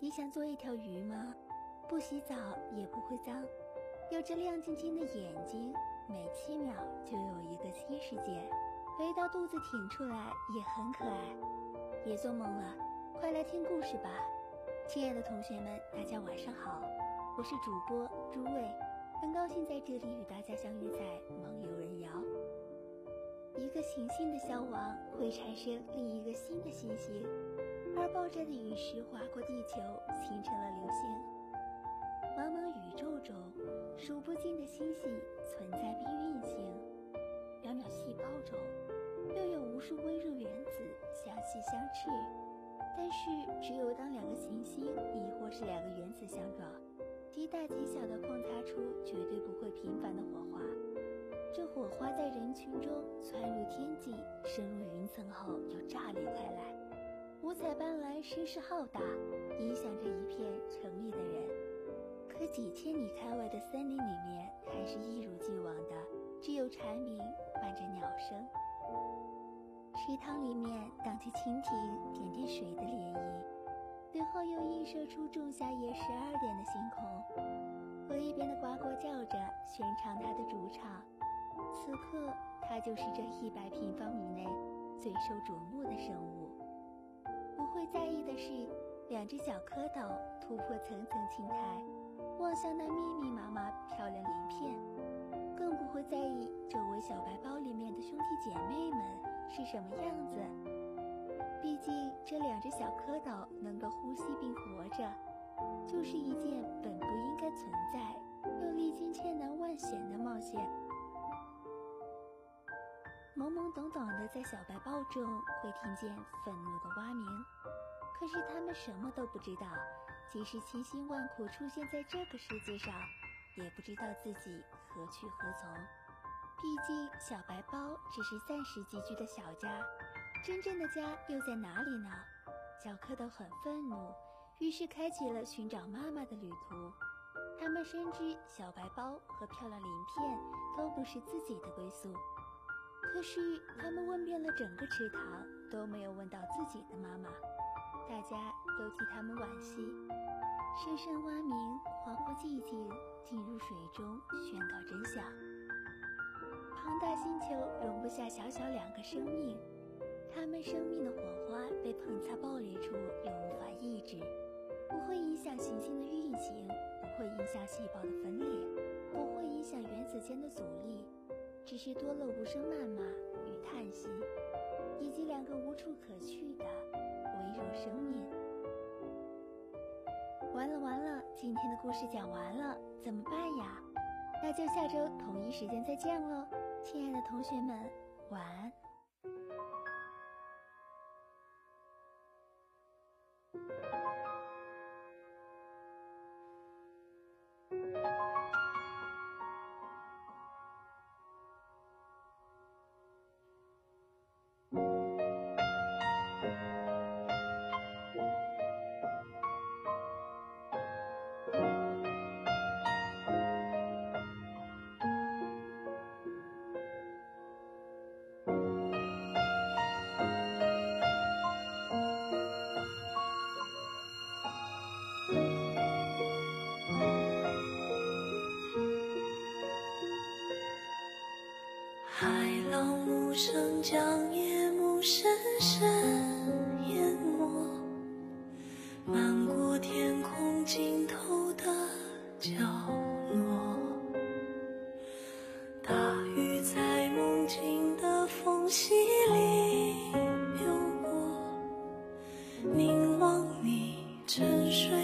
你想做一条鱼吗？不洗澡也不会脏，有着亮晶晶的眼睛，每七秒就有一个新世界。肥到肚子挺出来也很可爱。别做梦了，快来听故事吧，亲爱的同学们，大家晚上好，我是主播朱卫，很高兴在这里与大家相遇在梦游人谣。一个行星的消亡会产生另一个新的行星，而爆炸的陨石划过地球，形成了流星。茫茫宇宙中，数不尽的星系存在并运行，渺渺细胞中，又有无数微弱原子相吸相斥。但是，只有当两个行星，亦或是两个原子相撞，极大极小的碰擦出绝对不会平凡的火花。这火花在人群中窜入天际，深入云层后又炸裂开来，五彩斑斓，声势浩大，影响着一片城里的人。可几千里开外的森林里面，还是一如既往的，只有蝉鸣伴着鸟声。池塘里面荡起蜻蜓点点水的涟漪，随后又映射出仲夏夜十二点的星空。河一边的呱呱叫着，宣唱它的主场。此刻，它就是这一百平方米内最受瞩目的生物。会在意的是，两只小蝌蚪突破层层青苔，望向那密密麻麻漂亮鳞片。更不会在意周围小白包里面的兄弟姐妹们是什么样子。毕竟，这两只小蝌蚪能够呼吸并活着，就是一件本不应该存在又历经千难万险的冒险。懵懵懂懂在小白包中会听见愤怒的蛙鸣，可是他们什么都不知道。即使千辛万苦出现在这个世界上，也不知道自己何去何从。毕竟小白包只是暂时寄居的小家，真正的家又在哪里呢？小蝌蚪很愤怒，于是开启了寻找妈妈的旅途。他们深知小白包和漂亮鳞片都不是自己的归宿。可是，他们问遍了整个池塘，都没有问到自己的妈妈。大家都替他们惋惜。声声蛙鸣，恍惚寂静，进入水中宣告真相。庞大星球容不下小小两个生命，他们生命的火花被碰擦爆裂出，又无法抑制。不会影响行星的运行，不会影响细胞的分裂，不会影响原子间的阻力。只是多了无声谩骂与叹息，以及两个无处可去的微弱生命。完了完了，今天的故事讲完了，怎么办呀？那就下周同一时间再见喽，亲爱的同学们，晚安。声将夜幕深深淹没，漫过天空尽头的角落。大雨在梦境的缝隙里流过，凝望你沉睡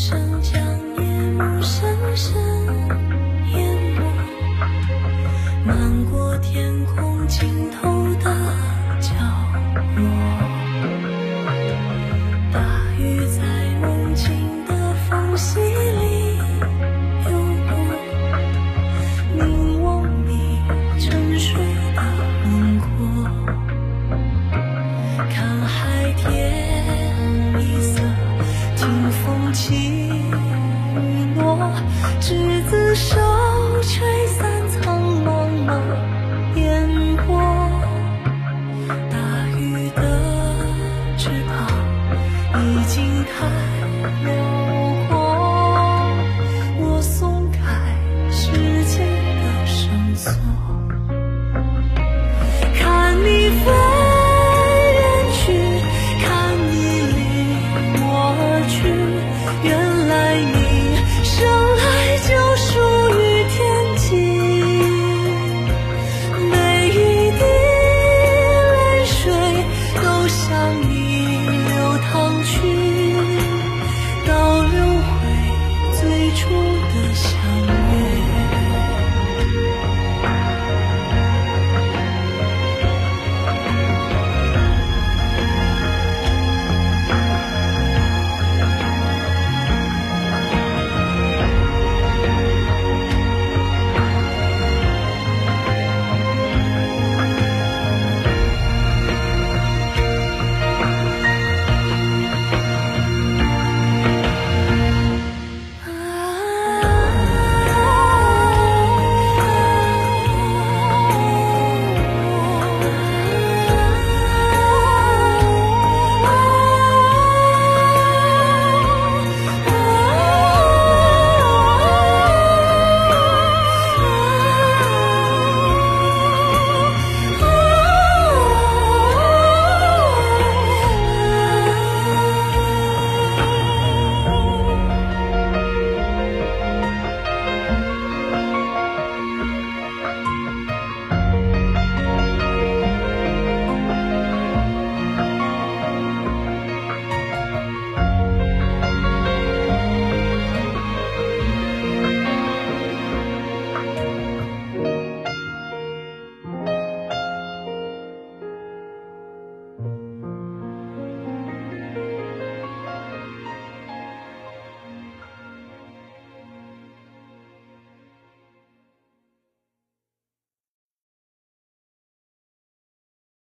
声将夜幕深深。